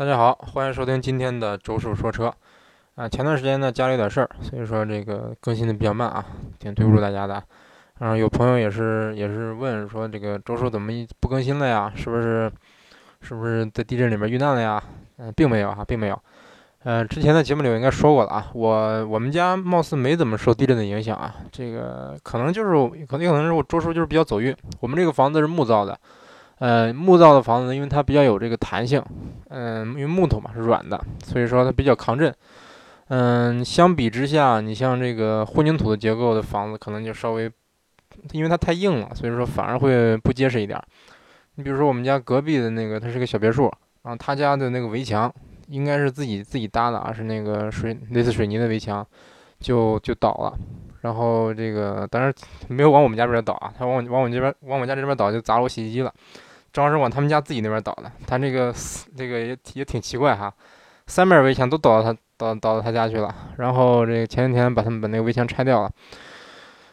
大家好，欢迎收听今天的周叔说车。啊，前段时间呢家里有点事儿，所以说这个更新的比较慢啊，挺对不住大家的。然后有朋友也是也是问说，这个周叔怎么不更新了呀？是不是是不是在地震里面遇难了呀？嗯，并没有哈，并没有。嗯，之前的节目里我应该说过了啊，我我们家貌似没怎么受地震的影响啊，这个可能就是可能可能是我周叔就是比较走运。我们这个房子是木造的。呃，木造的房子，因为它比较有这个弹性，嗯，因为木头嘛是软的，所以说它比较抗震。嗯，相比之下，你像这个混凝土的结构的房子，可能就稍微，因为它太硬了，所以说反而会不结实一点。你比如说我们家隔壁的那个，它是个小别墅，然后他家的那个围墙应该是自己自己搭的啊，是那个水类似水泥的围墙，就就倒了。然后这个当然没有往我们家这边倒啊，他往往我这边往我家这边倒，就砸了我洗衣机了。正好是往他们家自己那边倒的，他这个这个也也挺奇怪哈，三面围墙都倒到他倒倒到他家去了。然后这个前几天把他们把那个围墙拆掉了，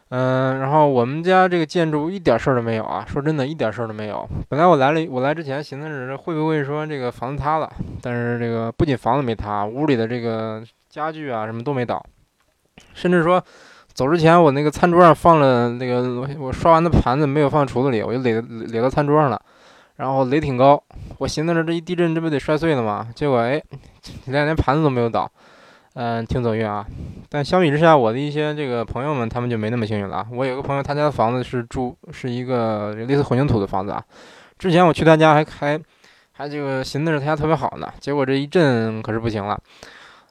嗯，然后我们家这个建筑一点事儿都没有啊，说真的，一点事儿都没有。本来我来了，我来之前寻思是会不会说这个房子塌了，但是这个不仅房子没塌，屋里的这个家具啊什么都没倒，甚至说走之前我那个餐桌上放了那个我刷完的盘子没有放橱子里，我就垒垒到餐桌上了。然后雷挺高，我寻思着这一地震，这不得摔碎了吗？结果哎，连连盘子都没有倒，嗯，挺走运啊。但相比之下，我的一些这个朋友们，他们就没那么幸运了。我有个朋友，他家的房子是住是一个类似混凝土的房子啊。之前我去他家还还还这个寻思着他家特别好呢，结果这一震可是不行了。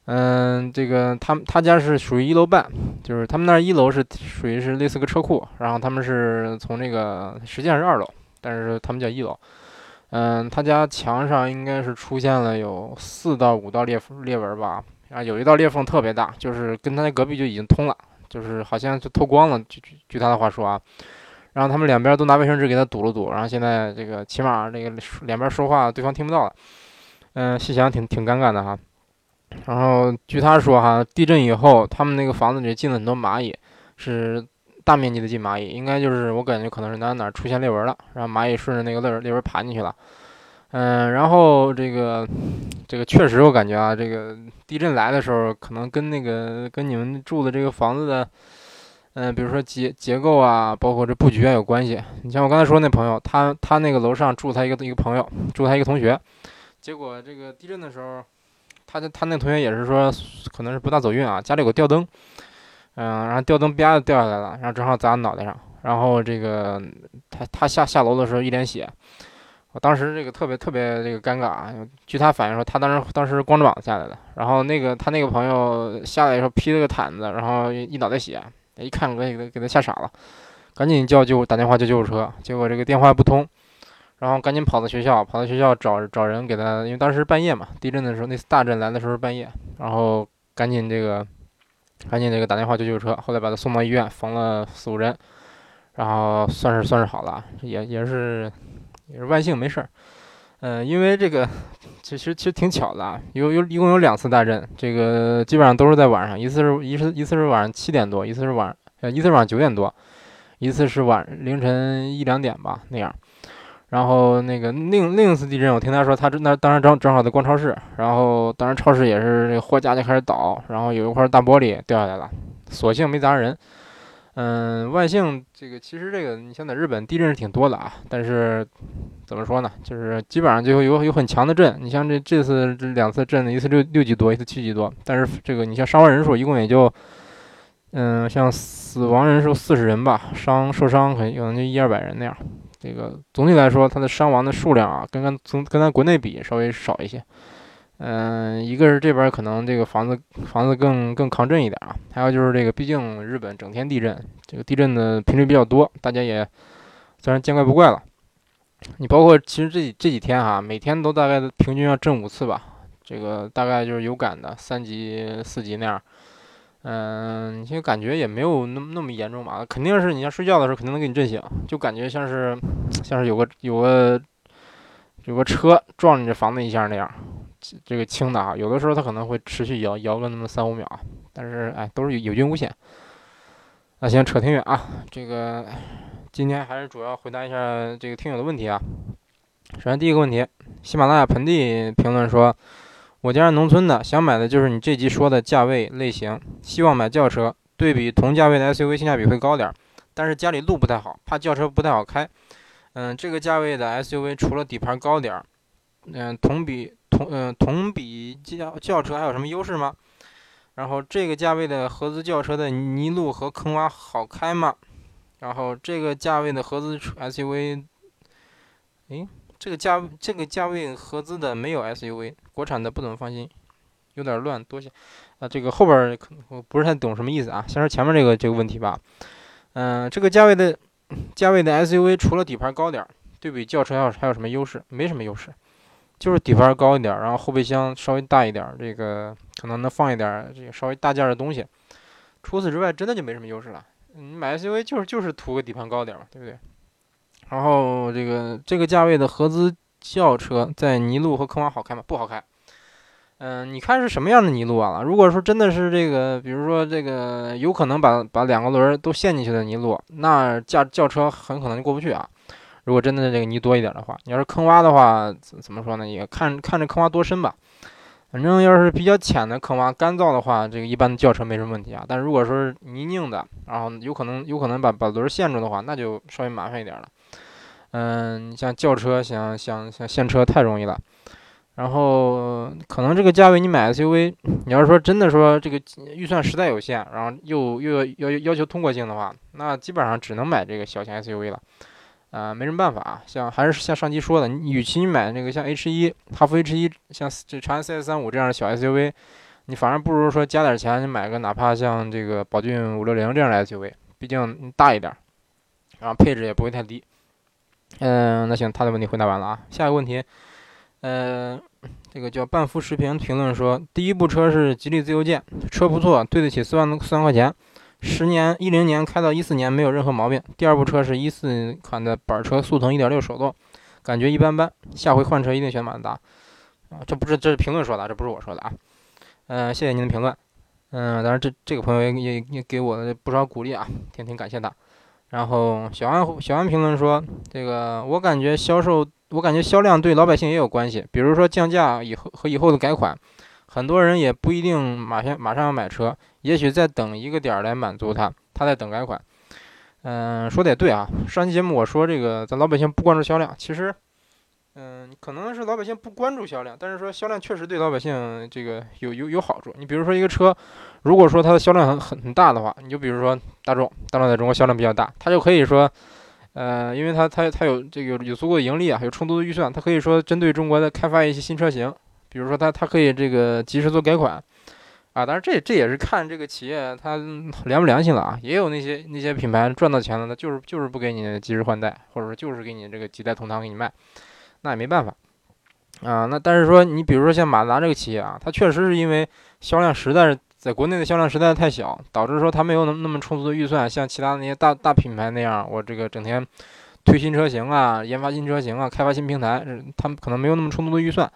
嗯，这个他他家是属于一楼半，就是他们那一楼是属于是类似个车库，然后他们是从那个实际上是二楼。但是他们叫一楼，嗯，他家墙上应该是出现了有四到五道裂缝裂纹吧，啊，有一道裂缝特别大，就是跟他那隔壁就已经通了，就是好像就透光了，据据他的话说啊，然后他们两边都拿卫生纸给他堵了堵，然后现在这个起码这个两边说话对方听不到了，嗯，细想挺挺尴尬的哈，然后据他说哈，地震以后他们那个房子里进了很多蚂蚁，是。大面积的进蚂蚁，应该就是我感觉可能是哪哪出现裂纹了，然后蚂蚁顺着那个裂裂纹爬进去了。嗯，然后这个这个确实我感觉啊，这个地震来的时候，可能跟那个跟你们住的这个房子的，嗯，比如说结结构啊，包括这布局啊有关系。你像我刚才说那朋友，他他那个楼上住他一个一个朋友，住他一个同学，结果这个地震的时候，他的他那同学也是说可能是不大走运啊，家里有个吊灯。嗯，然后吊灯啪就掉下来了，然后正好砸脑袋上，然后这个他他下下楼的时候一脸血，我当时这个特别特别这个尴尬。据他反映说，他当时当时光着膀子下来的，然后那个他那个朋友下来的时候披了个毯子，然后一脑袋血，一看给给给他吓傻了，赶紧叫救打电话叫救护车，结果这个电话不通，然后赶紧跑到学校，跑到学校找找人给他，因为当时半夜嘛，地震的时候那次大震来的时候是半夜，然后赶紧这个。赶紧那个打电话叫救护车，后来把他送到医院缝了四五针，然后算是算是好了，也也是也是万幸没事儿。嗯，因为这个其实其实挺巧的啊，有有一共有两次大震，这个基本上都是在晚上，一次是一次一次是晚上七点多，一次是晚呃一次是晚上九点多，一次是晚凌晨一两点吧那样。然后那个另另一次地震，我听他说，他那当时正正好在逛超市，然后当时超市也是那货架就开始倒，然后有一块大玻璃掉下来了，所幸没砸人。嗯，万幸这个其实这个你像在日本地震是挺多的啊，但是怎么说呢，就是基本上就有有很强的震。你像这这次这两次震的，一次六六级多，一次七级多，但是这个你像伤亡人数一共也就，嗯，像死亡人数四十人吧，伤受伤可能有能就一二百人那样。这个总体来说，它的伤亡的数量啊，跟跟从跟咱国内比稍微少一些。嗯，一个是这边可能这个房子房子更更抗震一点啊，还有就是这个，毕竟日本整天地震，这个地震的频率比较多，大家也自然见怪不怪了。你包括其实这几这几天哈，每天都大概平均要震五次吧，这个大概就是有感的三级四级那样。嗯，你就感觉也没有那么那么严重吧？肯定是你像睡觉的时候，肯定能给你震醒，就感觉像是像是有个有个有个车撞你这房子一下那样，这个轻的啊。有的时候它可能会持续摇摇个那么三五秒，但是哎，都是有惊无险。那行，扯挺远啊。这个今天还是主要回答一下这个听友的问题啊。首先第一个问题，喜马拉雅盆地评论说，我家是农村的，想买的就是你这集说的价位类型，希望买轿车，对比同价位的 SUV 性价比会高点，但是家里路不太好，怕轿车不太好开。嗯，这个价位的 SUV 除了底盘高点儿，嗯，同比同嗯同比轿轿车还有什么优势吗？然后这个价位的合资轿车的泥路和坑洼好开吗？然后这个价位的合资 SUV，诶，这个价这个价位合资的没有 SUV，国产的不怎么放心，有点乱，多谢。啊，这个后边可我不是太懂什么意思啊，先说前面这个这个问题吧。嗯，这个价位的。价位的 SUV 除了底盘高点儿，对比轿车还有还有什么优势？没什么优势，就是底盘高一点，然后后备箱稍微大一点，这个可能能放一点这个稍微大件的东西。除此之外，真的就没什么优势了。你买 SUV 就是就是图个底盘高点嘛，对不对？然后这个这个价位的合资轿车在泥路和坑洼好开吗？不好开。嗯，你看是什么样的泥路啊？如果说真的是这个，比如说这个有可能把把两个轮都陷进去的泥路，那驾轿车很可能就过不去啊。如果真的这个泥多一点的话，你要是坑洼的话，怎怎么说呢？也看看这坑洼多深吧。反正要是比较浅的坑洼，干燥的话，这个一般的轿车没什么问题啊。但如果说是泥泞的，然后有可能有可能把把轮陷住的话，那就稍微麻烦一点了。嗯，你像轿车，像像像现车太容易了。然后可能这个价位你买 SUV，你要是说真的说这个预算实在有限，然后又又要要要求通过性的话，那基本上只能买这个小型 SUV 了，啊，没什么办法，像还是像上期说的，你与其你买那个像 H 一、哈弗 H 一，像这长安 CS 三五这样的小 SUV，你反而不如说加点钱，你买个哪怕像这个宝骏五六零这样的 SUV，毕竟大一点，然后配置也不会太低。嗯，那行，他的问题回答完了啊，下一个问题。呃，这个叫半幅视频评论说，第一部车是吉利自由舰，车不错，对得起四万四万块钱，十年一零年开到一四年没有任何毛病。第二部车是一四款的板车速腾一点六手动，感觉一般般，下回换车一定选马自达。啊，这不是这是评论说的，这不是我说的啊。嗯，谢谢您的评论。嗯，当然这这个朋友也也也给我的不少鼓励啊，挺挺感谢的。然后小安小安评论说，这个我感觉销售。我感觉销量对老百姓也有关系，比如说降价以后和以后的改款，很多人也不一定马上马上要买车，也许在等一个点儿来满足他，他在等改款。嗯，说的也对啊。上期节目我说这个咱老百姓不关注销量，其实，嗯，可能是老百姓不关注销量，但是说销量确实对老百姓这个有有有好处。你比如说一个车，如果说它的销量很很大的话，你就比如说大众，大众在中国销量比较大，它就可以说。呃，因为它它它有这个有足够的盈利啊，有充足的预算，它可以说针对中国的开发一些新车型，比如说它它可以这个及时做改款，啊，当然这这也是看这个企业它良不良心了啊，也有那些那些品牌赚到钱了，那就是就是不给你及时换代，或者说就是给你这个几代同堂给你卖，那也没办法，啊，那但是说你比如说像马自达这个企业啊，它确实是因为销量实在是。在国内的销量实在太小，导致说它没有那么那么充足的预算，像其他那些大大品牌那样，我这个整天推新车型啊，研发新车型啊，开发新平台，他们可能没有那么充足的预算，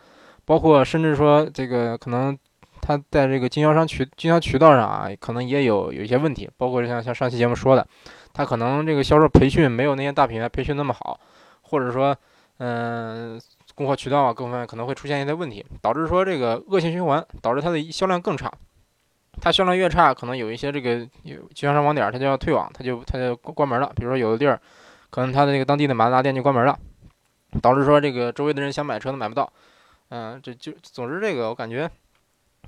包括甚至说这个可能它在这个经销商渠经销渠道上啊，可能也有有一些问题，包括像像上期节目说的，它可能这个销售培训没有那些大品牌培训那么好，或者说嗯供货渠道啊各方面可能会出现一些问题，导致说这个恶性循环，导致它的销量更差。它销量越差，可能有一些这个经销商网点，它就要退网，它就它就关门了。比如说有的地儿，可能它的那个当地的马自达店就关门了，导致说这个周围的人想买车都买不到。嗯，这就总之这个我感觉，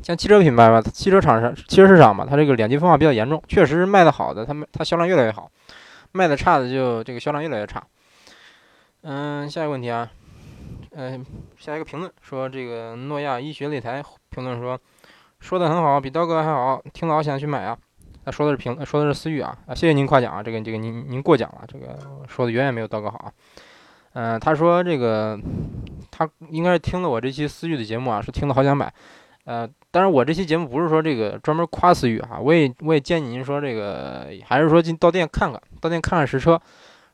像汽车品牌吧，汽车厂商、汽车市场吧，它这个两极分化比较严重。确实卖的好的，它们它销量越来越好；卖的差的就这个销量越来越差。嗯，下一个问题啊，嗯，下一个评论说这个诺亚医学擂台评论说。说的很好，比刀哥还好，听的好想去买啊。他说的是评，说的是思域啊啊，谢谢您夸奖啊，这个这个您您过奖了，这个说的远远没有刀哥好啊。嗯，他说这个他应该是听了我这期思域的节目啊，是听了好想买。呃，当然我这期节目不是说这个专门夸思域哈，我也我也建议您说这个还是说进到店看看到店看看实车，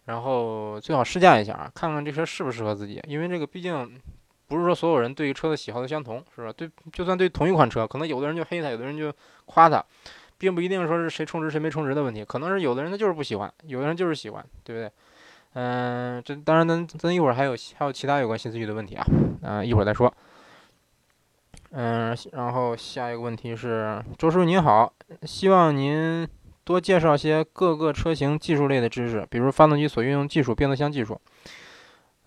然后最好试驾一下啊，看看这车适不适合自己，因为这个毕竟。不是说所有人对于车的喜好都相同，是吧？对，就算对同一款车，可能有的人就黑它，有的人就夸它，并不一定说是谁充值谁没充值的问题，可能是有的人他就是不喜欢，有的人就是喜欢，对不对？嗯，这当然，咱咱一会儿还有还有其他有关新思域的问题啊，嗯，一会儿再说。嗯，然后下一个问题是，周师傅您好，希望您多介绍些各个车型技术类的知识，比如发动机所运用技术、变速箱技术。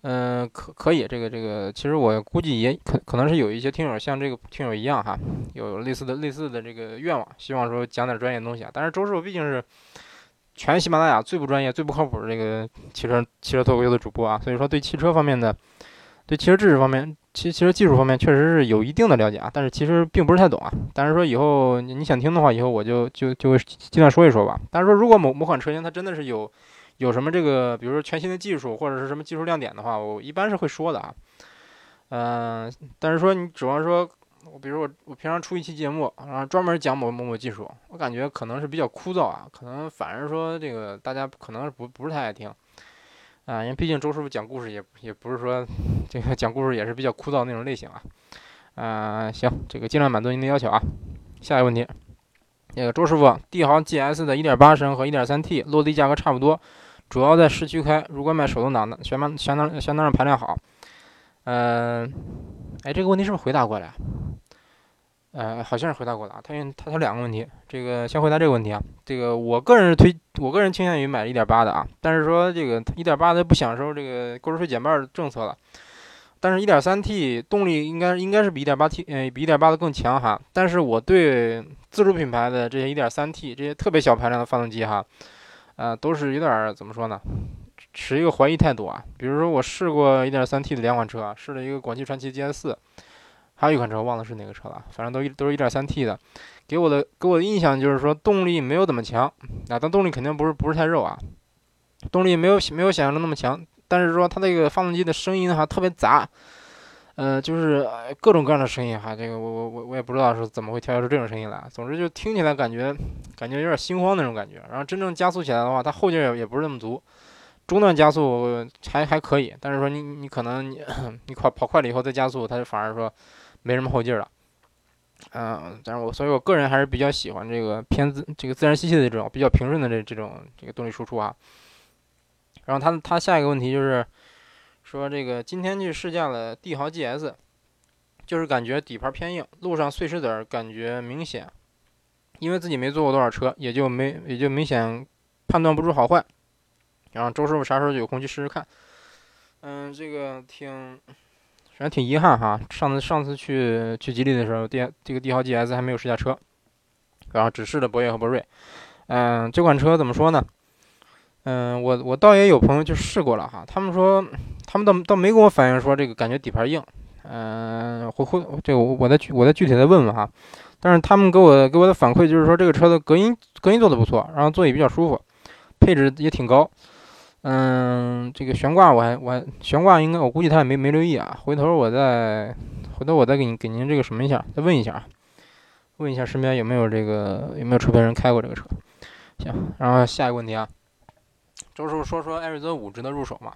嗯，可可以，这个这个，其实我估计也可可能是有一些听友像这个听友一样哈，有类似的类似的这个愿望，希望说讲点专业的东西啊。但是周师傅毕竟是全喜马拉雅最不专业、最不靠谱的这个汽车汽车脱口秀的主播啊，所以说对汽车方面的、对汽车知识方面、汽汽车技术方面确实是有一定的了解啊，但是其实并不是太懂啊。但是说以后你想听的话，以后我就就就尽量说一说吧。但是说如果某某款车型它真的是有。有什么这个，比如说全新的技术或者是什么技术亮点的话，我一般是会说的啊。嗯，但是说你指望说，我比如我我平常出一期节目，然后专门讲某某某技术，我感觉可能是比较枯燥啊，可能反而说这个大家可能不不是太爱听啊，因为毕竟周师傅讲故事也也不是说这个讲故事也是比较枯燥那种类型啊。嗯，行，这个尽量满足您的要求啊。下一个问题。那个周师傅，帝豪 GS 的1.8升和 1.3T 落地价格差不多，主要在市区开。如果买手动挡的，相当相当相当让排量好。嗯，哎，这个问题是不是回答过了？呃，好像是回答过了啊。他他他两个问题，这个先回答这个问题啊。这个我个人推，我个人倾向于买一点八的啊。但是说这个一点八的不享受这个购置税减半政策了。但是一点三 T 动力应该应该是比一点八 T 呃比一点八的更强哈。但是我对自主品牌的这些一点三 T 这些特别小排量的发动机哈，呃，都是有点怎么说呢，持一个怀疑态度啊。比如说我试过一点三 T 的两款车，试了一个广汽传祺 GS 四还有一款车忘了是哪个车了，反正都一都是一点三 T 的，给我的给我的印象就是说动力没有怎么强啊，但动力肯定不是不是太肉啊，动力没有没有想象中那么强，但是说它那个发动机的声音哈特别杂。呃，就是各种各样的声音哈，这个我我我我也不知道是怎么会调节出这种声音来。总之就听起来感觉感觉有点心慌那种感觉。然后真正加速起来的话，它后劲也也不是那么足。中段加速还还可以，但是说你你可能你 你跑跑快了以后再加速，它就反而说没什么后劲了。嗯，但是我所以我个人还是比较喜欢这个偏自这个自然吸气的这种比较平顺的这这种这个动力输出啊。然后他他下一个问题就是。说这个今天去试驾了帝豪 GS，就是感觉底盘偏硬，路上碎石子儿感觉明显。因为自己没坐过多少车，也就没也就明显判断不出好坏。然后周师傅啥时候有空去试试看？嗯，这个挺，反正挺遗憾哈。上次上次去去吉利的时候，帝这个帝豪 GS 还没有试驾车，然后只试了博越和博瑞。嗯，这款车怎么说呢？嗯，我我倒也有朋友去试过了哈，他们说，他们倒倒没跟我反映说这个感觉底盘硬，嗯，会会这个我我再我再具体的问问哈，但是他们给我给我的反馈就是说这个车的隔音隔音做的不错，然后座椅比较舒服，配置也挺高，嗯，这个悬挂我还我悬挂应该我估计他也没没留意啊，回头我再回头我再给您给您这个什么一下，再问一下啊，问一下身边有没有这个有没有车评人开过这个车，行，然后下一个问题啊。周师傅说说艾瑞泽五值得入手吗？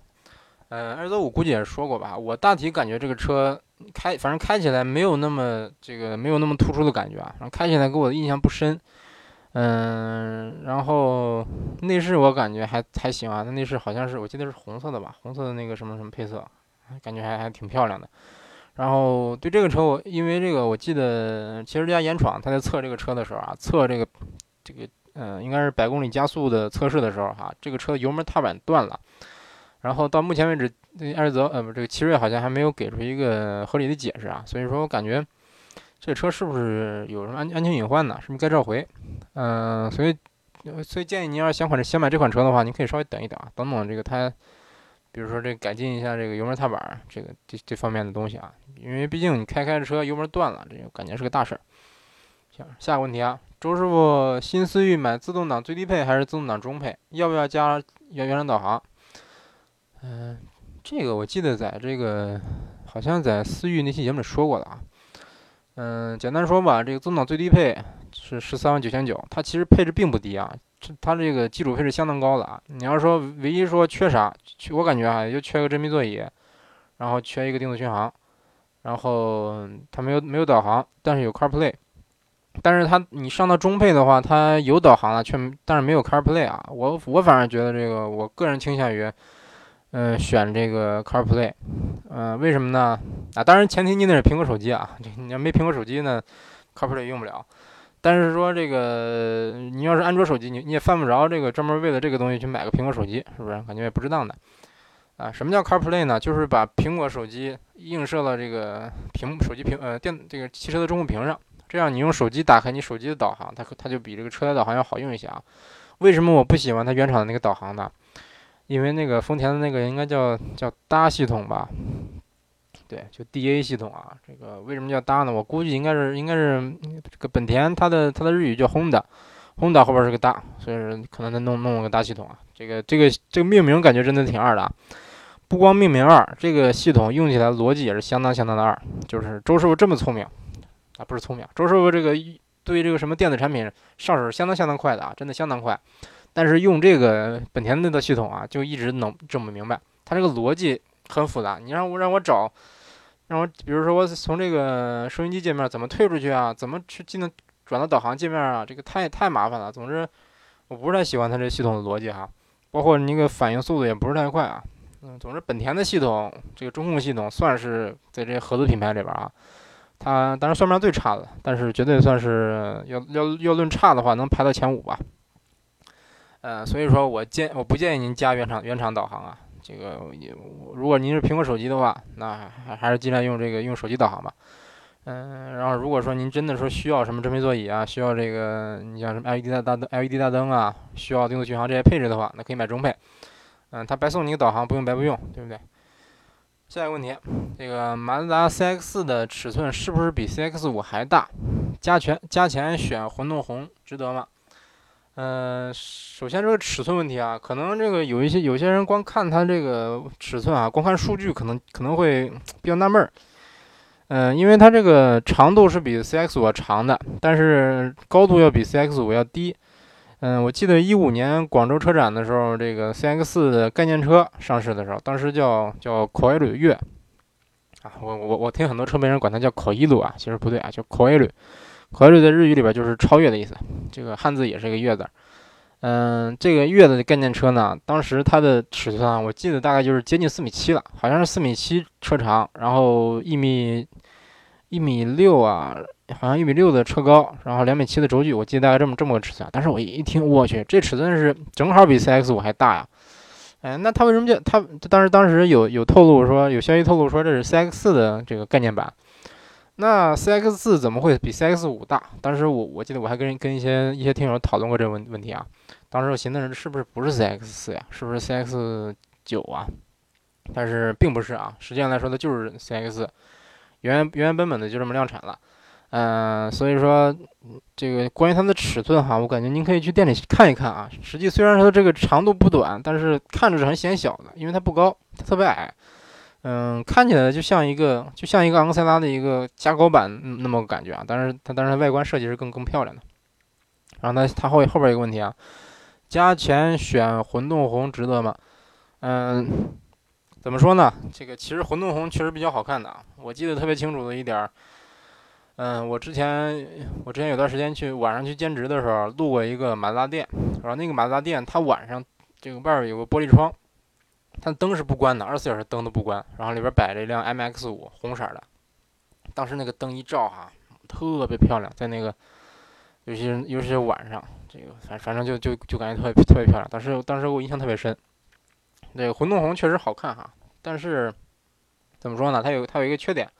呃，艾瑞泽五估计也是说过吧。我大体感觉这个车开，反正开起来没有那么这个没有那么突出的感觉啊。然后开起来给我的印象不深。嗯，然后内饰我感觉还还行啊。那内饰好像是我记得是红色的吧，红色的那个什么什么配色，感觉还还挺漂亮的。然后对这个车我因为这个我记得汽车之家严闯他在测这个车的时候啊，测这个这个。嗯，应该是百公里加速的测试的时候哈，这个车油门踏板断了，然后到目前为止，艾瑞泽呃不，这个奇瑞好像还没有给出一个合理的解释啊，所以说我感觉这车是不是有什么安安全隐患呢？是不是该召回？嗯，所以所以建议您要是想款想买这款车的话，您可以稍微等一等啊，等等这个它，比如说这改进一下这个油门踏板这个这这方面的东西啊，因为毕竟你开开着车油门断了，这个感觉是个大事儿。行，下个问题啊。周师傅，新思域买自动挡最低配还是自动挡中配？要不要加原原厂导航？嗯，这个我记得在这个好像在思域那期节目里说过了啊。嗯，简单说吧，这个自动挡最低配是十三万九千九，它其实配置并不低啊，这它这个基础配置相当高了啊。你要说唯一说缺啥，我感觉啊，就缺个真皮座椅，然后缺一个定速巡航，然后它没有没有导航，但是有 CarPlay。但是它你上到中配的话，它有导航了，却但是没有 CarPlay 啊。我我反而觉得这个，我个人倾向于嗯，选这个 CarPlay，嗯，为什么呢？啊，当然前提你得是苹果手机啊，这你要没苹果手机呢，CarPlay 用不了。但是说这个你要是安卓手机，你你也犯不着这个专门为了这个东西去买个苹果手机，是不是？感觉也不值当的。啊，什么叫 CarPlay 呢？就是把苹果手机映射了这个屏手机屏呃电这个汽车的中控屏上，这样你用手机打开你手机的导航，它它就比这个车载导航要好用一些啊。为什么我不喜欢它原厂的那个导航呢？因为那个丰田的那个应该叫叫搭系统吧？对，就 DA 系统啊。这个为什么叫搭呢？我估计应该是应该是这个本田它的它的日语叫 Honda，Honda 后边是个搭，所以说可能它弄弄了个搭系统啊。这个这个这个命名感觉真的挺二的啊。不光命名二，这个系统用起来逻辑也是相当相当的二。就是周师傅这么聪明啊，不是聪明，周师傅这个对这个什么电子产品上手相当相当快的啊，真的相当快。但是用这个本田的系统啊，就一直能整不明白，它这个逻辑很复杂。你让我让我找，让我比如说我从这个收音机界面怎么退出去啊，怎么去进转到导航界面啊，这个太太麻烦了。总之，我不是太喜欢它这系统的逻辑哈，包括那个反应速度也不是太快啊。嗯，总之，本田的系统，这个中控系统算是在这些合资品牌里边啊，它当然算不上最差的，但是绝对算是要要要论差的话，能排到前五吧。呃，所以说我建我不建议您加原厂原厂导航啊，这个如果您是苹果手机的话，那还还是尽量用这个用手机导航吧。嗯，然后如果说您真的说需要什么真皮座椅啊，需要这个你像什么 LED 大灯 LED 大灯啊，需要定速巡航这些配置的话，那可以买中配。嗯，他白送你个导航，不用白不用，对不对？下一个问题，这个马自达 CX-4 的尺寸是不是比 CX-5 还大？加钱加钱选混动红值得吗？嗯，首先这个尺寸问题啊，可能这个有一些有些人光看它这个尺寸啊，光看数据可能可能会比较纳闷儿。嗯，因为它这个长度是比 CX 五要长的，但是高度要比 CX 五要低。嗯，我记得一五年广州车展的时候，这个 CX 四的概念车上市的时候，当时叫叫考伊鲁月啊，我我我听很多车媒人管它叫考伊鲁啊，其实不对啊，叫考伊鲁。考伊鲁在日语里边就是超越的意思，这个汉字也是一个月字。嗯，这个月的概念车呢，当时它的尺寸啊，我记得大概就是接近四米七了，好像是四米七车长，然后一米一米六啊。好像一米六的车高，然后两米七的轴距，我记得大概这么这么个尺寸。但是我一听，我去，这尺寸是正好比 CX 五还大呀！哎，那他为什么叫他？当时当时有有透露说，有消息透露说这是 CX 四的这个概念版。那 CX 四怎么会比 CX 五大？当时我我记得我还跟跟一些一些听友讨论过这个问问题啊。当时我寻思是不是不是 CX 四呀？是不是 CX 九啊？但是并不是啊，实际上来说它就是 CX，原原原本本的就这么量产了。嗯，所以说这个关于它的尺寸哈，我感觉您可以去店里看一看啊。实际虽然说这个长度不短，但是看着是很显小的，因为它不高，它特别矮。嗯，看起来就像一个就像一个昂克赛拉的一个加高版那么个感觉啊。但是它当然外观设计是更更漂亮的。然后它它后后边一个问题啊，加钱选混动红值得吗？嗯，怎么说呢？这个其实混动红确实比较好看的啊。我记得特别清楚的一点儿。嗯，我之前我之前有段时间去晚上去兼职的时候，路过一个马自达店，然后那个马自达店它晚上这个外边有个玻璃窗，它灯是不关的，二十四小时灯都不关，然后里边摆着一辆 MX 五红色的，当时那个灯一照哈，特别漂亮，在那个尤其是尤其是晚上，这个反反正就就就感觉特别特别漂亮，当时当时我印象特别深。那个混动红确实好看哈，但是怎么说呢？它有它有一个缺点。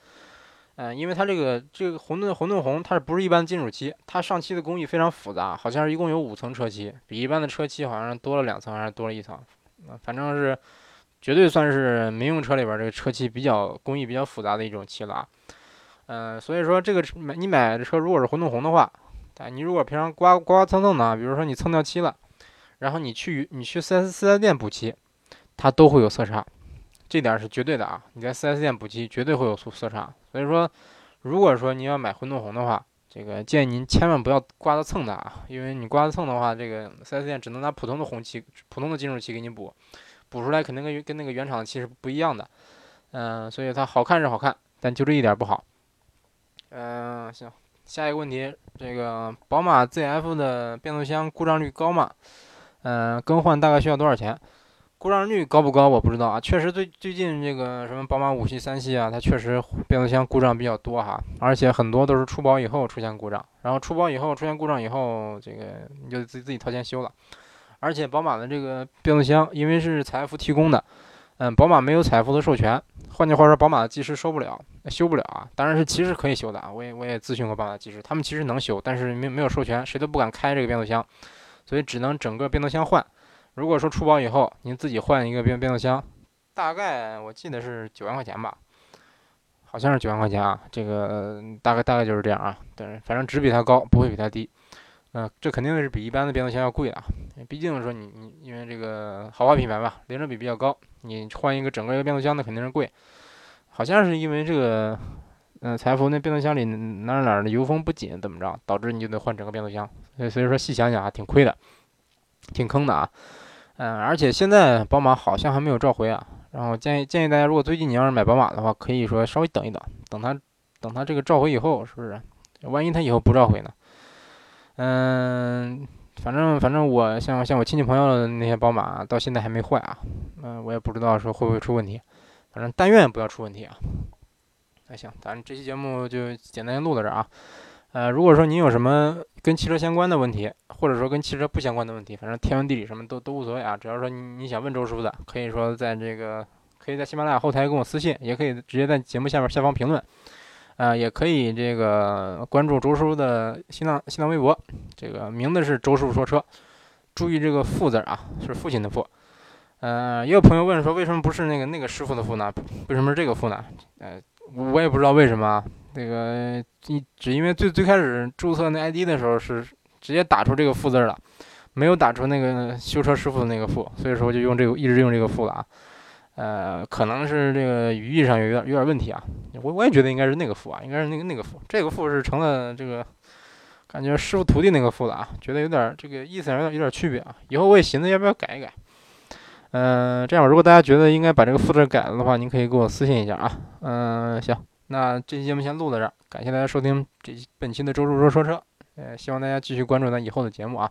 嗯，因为它这个这个混沌混沌红，它是不是一般的金属漆？它上漆的工艺非常复杂，好像是一共有五层车漆，比一般的车漆好像多了两层还是多了一层，反正是绝对算是民用车里边这个车漆比较工艺比较复杂的一种漆了啊。嗯，所以说这个买你买的车如果是混动红的话，你如果平常刮刮蹭蹭的，比如说你蹭掉漆了，然后你去你去四 S 四 S 店补漆，它都会有色差。这点是绝对的啊！你在 4S 店补漆绝对会有色色差，所以说，如果说你要买混动红的话，这个建议您千万不要刮的蹭的啊，因为你刮的蹭的话，这个 4S 店只能拿普通的红漆、普通的金属漆给你补，补出来肯定跟跟那个原厂的漆是不一样的。嗯，所以它好看是好看，但就这一点不好。嗯，行，下一个问题，这个宝马 ZF 的变速箱故障率高吗？嗯，更换大概需要多少钱？故障率高不高我不知道啊，确实最最近这个什么宝马五系、三系啊，它确实变速箱故障比较多哈，而且很多都是出保以后出现故障，然后出保以后出现故障以后，这个你就自己自己掏钱修了。而且宝马的这个变速箱因为是采埃孚提供的，嗯，宝马没有采埃孚的授权，换句话说，宝马的技师收不了，修不了啊。当然是其实可以修的啊，我也我也咨询过宝马技师，他们其实能修，但是没没有授权，谁都不敢开这个变速箱，所以只能整个变速箱换。如果说出保以后，您自己换一个变变速箱，大概我记得是九万块钱吧，好像是九万块钱啊。这个大概大概就是这样啊。对，反正只比它高，不会比它低。嗯，这肯定是比一般的变速箱要贵啊。毕竟说你你因为这个豪华品牌吧，廉值比比较高，你换一个整个一个变速箱那肯定是贵。好像是因为这个，嗯，财富那变速箱里哪哪的油封不紧，怎么着，导致你就得换整个变速箱。所以所以说细想想啊，挺亏的，挺坑的啊。嗯，而且现在宝马好像还没有召回啊。然后建议建议大家，如果最近你要是买宝马的话，可以说稍微等一等，等它等它这个召回以后，是不是？万一它以后不召回呢？嗯，反正反正我像像我亲戚朋友的那些宝马，到现在还没坏啊。嗯，我也不知道说会不会出问题，反正但愿不要出问题啊。那行，咱这期节目就简单录到这儿啊。呃，如果说您有什么跟汽车相关的问题，或者说跟汽车不相关的问题，反正天文地理什么都都无所谓啊。只要说你你想问周师傅的，可以说在这个可以在喜马拉雅后台跟我私信，也可以直接在节目下面下方评论。啊，也可以这个关注周师傅的新浪新浪微博，这个名字是周师傅说车，注意这个“父”字啊，是父亲的“父”。呃，也有朋友问说，为什么不是那个那个师傅的“傅”呢？为什么是这个“傅”呢？呃，我也不知道为什么。那个一只因为最最开始注册那 ID 的时候是直接打出这个“父”字了，没有打出那个修车师傅的那个“傅”，所以说就用这个一直用这个“傅”了啊。呃，可能是这个语义上有点有点问题啊。我我也觉得应该是那个“傅”啊，应该是那个那个“傅”，这个“傅”是成了这个感觉师傅徒弟那个“傅”了啊，觉得有点这个意思上有点有点区别啊。以后我也寻思要不要改一改。嗯，这样吧如果大家觉得应该把这个“傅”字改了的话，您可以给我私信一下啊。嗯，行。那这期节目先录到这儿，感谢大家收听这本期的周叔说说车，呃，希望大家继续关注咱以后的节目啊。